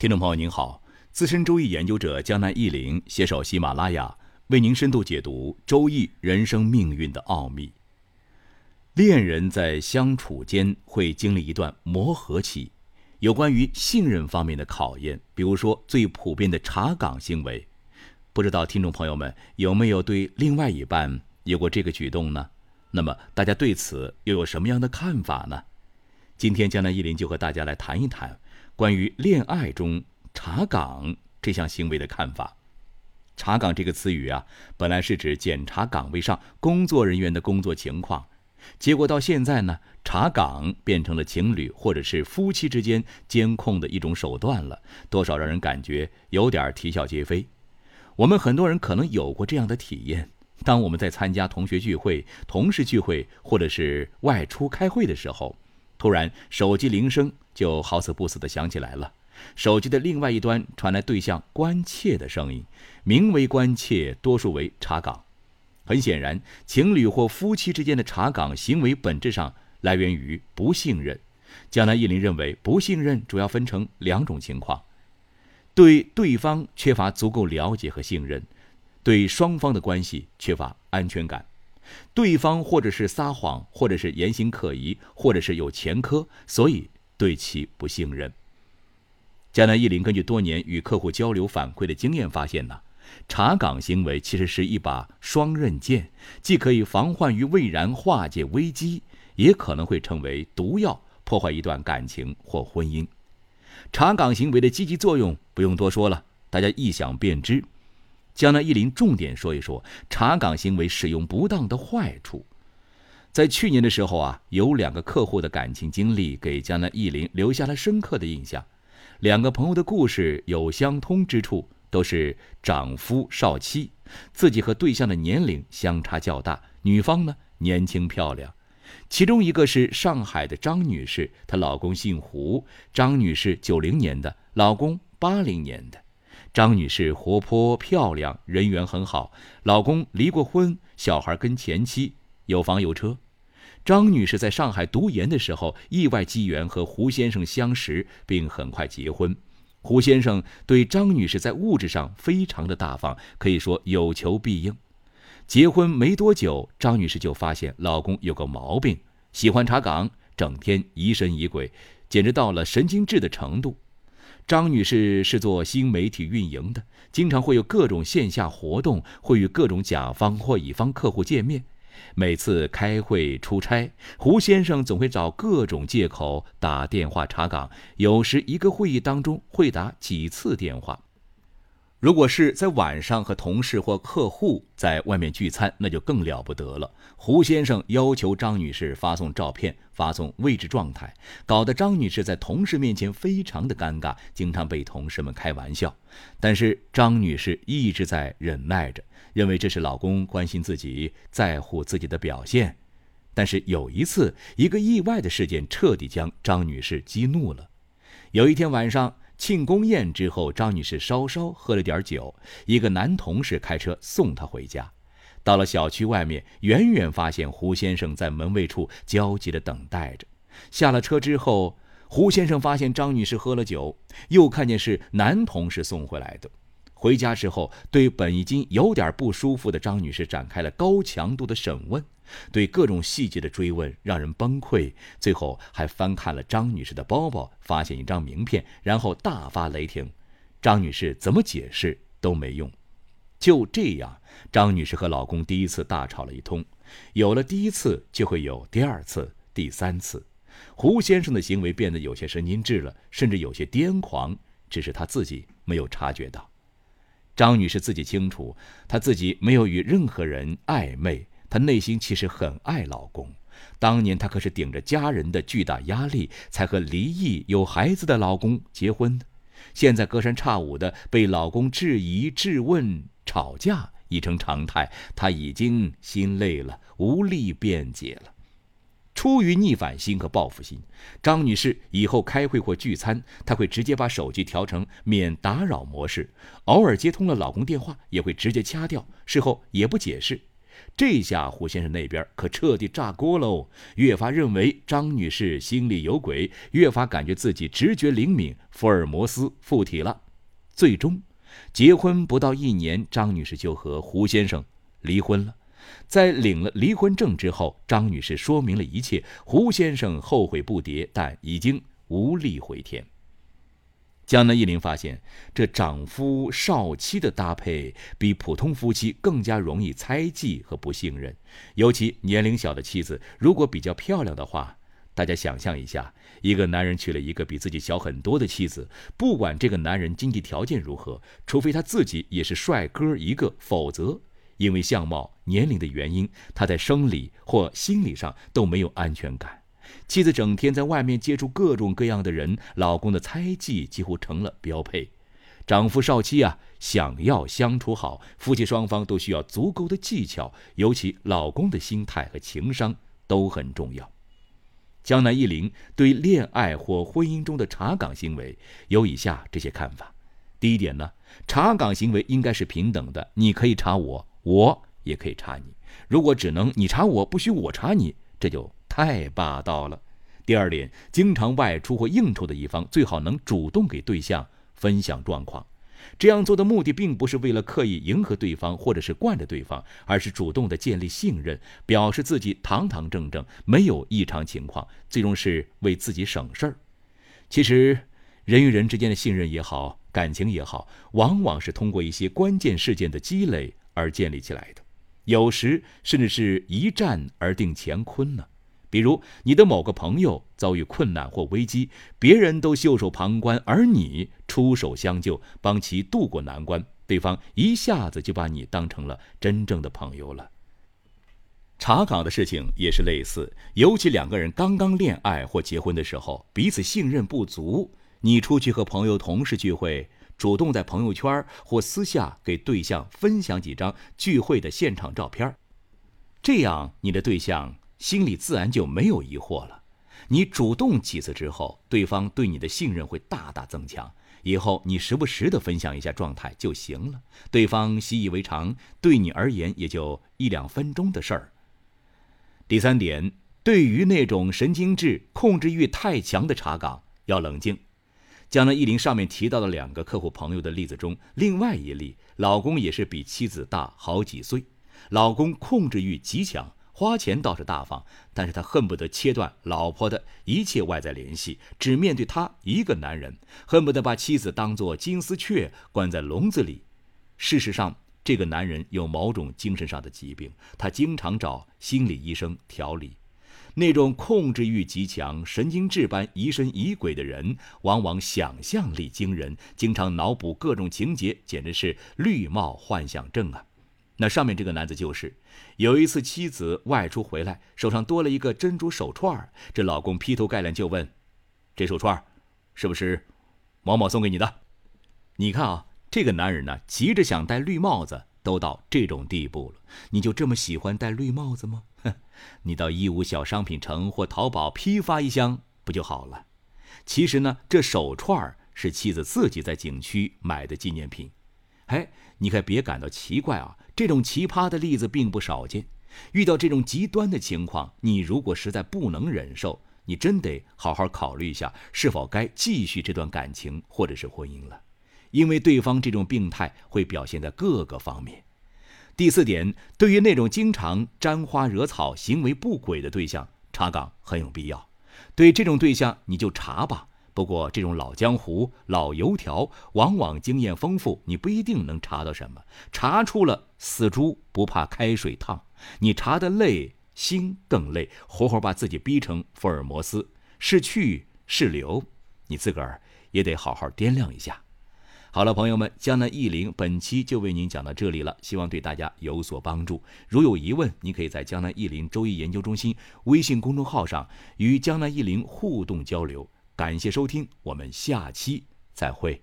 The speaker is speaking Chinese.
听众朋友您好，资深周易研究者江南忆林携手喜马拉雅，为您深度解读周易人生命运的奥秘。恋人在相处间会经历一段磨合期，有关于信任方面的考验，比如说最普遍的查岗行为，不知道听众朋友们有没有对另外一半有过这个举动呢？那么大家对此又有什么样的看法呢？今天江南忆林就和大家来谈一谈。关于恋爱中查岗这项行为的看法，查岗这个词语啊，本来是指检查岗位上工作人员的工作情况，结果到现在呢，查岗变成了情侣或者是夫妻之间监控的一种手段了，多少让人感觉有点啼笑皆非。我们很多人可能有过这样的体验：当我们在参加同学聚会、同事聚会，或者是外出开会的时候。突然，手机铃声就好死不死的响起来了。手机的另外一端传来对象关切的声音，名为关切，多数为查岗。很显然，情侣或夫妻之间的查岗行为本质上来源于不信任。江南一林认为，不信任主要分成两种情况：对对方缺乏足够了解和信任，对双方的关系缺乏安全感。对方或者是撒谎，或者是言行可疑，或者是有前科，所以对其不信任。江南一林根据多年与客户交流反馈的经验发现呢，查岗行为其实是一把双刃剑，既可以防患于未然，化解危机，也可能会成为毒药，破坏一段感情或婚姻。查岗行为的积极作用不用多说了，大家一想便知。江南一林重点说一说查岗行为使用不当的坏处。在去年的时候啊，有两个客户的感情经历给江南一林留下了深刻的印象。两个朋友的故事有相通之处，都是长夫少妻，自己和对象的年龄相差较大，女方呢年轻漂亮。其中一个是上海的张女士，她老公姓胡，张女士九零年的，老公八零年的。张女士活泼漂亮，人缘很好，老公离过婚，小孩跟前妻有房有车。张女士在上海读研的时候，意外机缘和胡先生相识，并很快结婚。胡先生对张女士在物质上非常的大方，可以说有求必应。结婚没多久，张女士就发现老公有个毛病，喜欢查岗，整天疑神疑鬼，简直到了神经质的程度。张女士是做新媒体运营的，经常会有各种线下活动，会与各种甲方或乙方客户见面。每次开会出差，胡先生总会找各种借口打电话查岗，有时一个会议当中会打几次电话。如果是在晚上和同事或客户在外面聚餐，那就更了不得了。胡先生要求张女士发送照片，发送位置状态，搞得张女士在同事面前非常的尴尬，经常被同事们开玩笑。但是张女士一直在忍耐着，认为这是老公关心自己、在乎自己的表现。但是有一次，一个意外的事件彻底将张女士激怒了。有一天晚上。庆功宴之后，张女士稍稍喝了点酒，一个男同事开车送她回家。到了小区外面，远远发现胡先生在门卫处焦急地等待着。下了车之后，胡先生发现张女士喝了酒，又看见是男同事送回来的。回家之后，对本已经有点不舒服的张女士展开了高强度的审问。对各种细节的追问让人崩溃，最后还翻看了张女士的包包，发现一张名片，然后大发雷霆。张女士怎么解释都没用。就这样，张女士和老公第一次大吵了一通。有了第一次，就会有第二次、第三次。胡先生的行为变得有些神经质了，甚至有些癫狂，只是他自己没有察觉到。张女士自己清楚，她自己没有与任何人暧昧。她内心其实很爱老公，当年她可是顶着家人的巨大压力，才和离异有孩子的老公结婚。现在隔三差五的被老公质疑、质问、吵架已成常态，她已经心累了，无力辩解了。出于逆反心和报复心，张女士以后开会或聚餐，她会直接把手机调成免打扰模式，偶尔接通了老公电话，也会直接掐掉，事后也不解释。这下胡先生那边可彻底炸锅喽，越发认为张女士心里有鬼，越发感觉自己直觉灵敏，福尔摩斯附体了。最终，结婚不到一年，张女士就和胡先生离婚了。在领了离婚证之后，张女士说明了一切，胡先生后悔不迭，但已经无力回天。江南一林发现，这长夫少妻的搭配比普通夫妻更加容易猜忌和不信任。尤其年龄小的妻子，如果比较漂亮的话，大家想象一下，一个男人娶了一个比自己小很多的妻子，不管这个男人经济条件如何，除非他自己也是帅哥一个，否则因为相貌、年龄的原因，他在生理或心理上都没有安全感。妻子整天在外面接触各种各样的人，老公的猜忌几乎成了标配。丈夫少妻啊，想要相处好，夫妻双方都需要足够的技巧，尤其老公的心态和情商都很重要。江南一林对恋爱或婚姻中的查岗行为有以下这些看法：第一点呢，查岗行为应该是平等的，你可以查我，我也可以查你。如果只能你查我，不许我查你，这就。太霸道了。第二点，经常外出或应酬的一方最好能主动给对象分享状况。这样做的目的并不是为了刻意迎合对方或者是惯着对方，而是主动的建立信任，表示自己堂堂正正，没有异常情况，最终是为自己省事儿。其实，人与人之间的信任也好，感情也好，往往是通过一些关键事件的积累而建立起来的，有时甚至是一战而定乾坤呢。比如你的某个朋友遭遇困难或危机，别人都袖手旁观，而你出手相救，帮其渡过难关，对方一下子就把你当成了真正的朋友了。查岗的事情也是类似，尤其两个人刚刚恋爱或结婚的时候，彼此信任不足，你出去和朋友、同事聚会，主动在朋友圈或私下给对象分享几张聚会的现场照片，这样你的对象。心里自然就没有疑惑了。你主动几次之后，对方对你的信任会大大增强。以后你时不时的分享一下状态就行了，对方习以为常，对你而言也就一两分钟的事儿。第三点，对于那种神经质、控制欲太强的查岗，要冷静。江南一林上面提到的两个客户朋友的例子中，另外一例，老公也是比妻子大好几岁，老公控制欲极强。花钱倒是大方，但是他恨不得切断老婆的一切外在联系，只面对他一个男人，恨不得把妻子当作金丝雀关在笼子里。事实上，这个男人有某种精神上的疾病，他经常找心理医生调理。那种控制欲极强、神经质般疑神疑鬼的人，往往想象力惊人，经常脑补各种情节，简直是绿帽幻想症啊！那上面这个男子就是，有一次妻子外出回来，手上多了一个珍珠手串这老公劈头盖脸就问：“这手串是不是某某送给你的？”你看啊，这个男人呢，急着想戴绿帽子，都到这种地步了。你就这么喜欢戴绿帽子吗？哼，你到义乌小商品城或淘宝批发一箱不就好了？其实呢，这手串是妻子自己在景区买的纪念品。哎，你可别感到奇怪啊。这种奇葩的例子并不少见。遇到这种极端的情况，你如果实在不能忍受，你真得好好考虑一下，是否该继续这段感情或者是婚姻了。因为对方这种病态会表现在各个方面。第四点，对于那种经常沾花惹草、行为不轨的对象，查岗很有必要。对这种对象，你就查吧。不过，这种老江湖、老油条往往经验丰富，你不一定能查到什么。查出了死猪不怕开水烫，你查的累，心更累，活活把自己逼成福尔摩斯，是去是留，你自个儿也得好好掂量一下。好了，朋友们，江南易林本期就为您讲到这里了，希望对大家有所帮助。如有疑问，您可以在江南易林周易研究中心微信公众号上与江南易林互动交流。感谢收听，我们下期再会。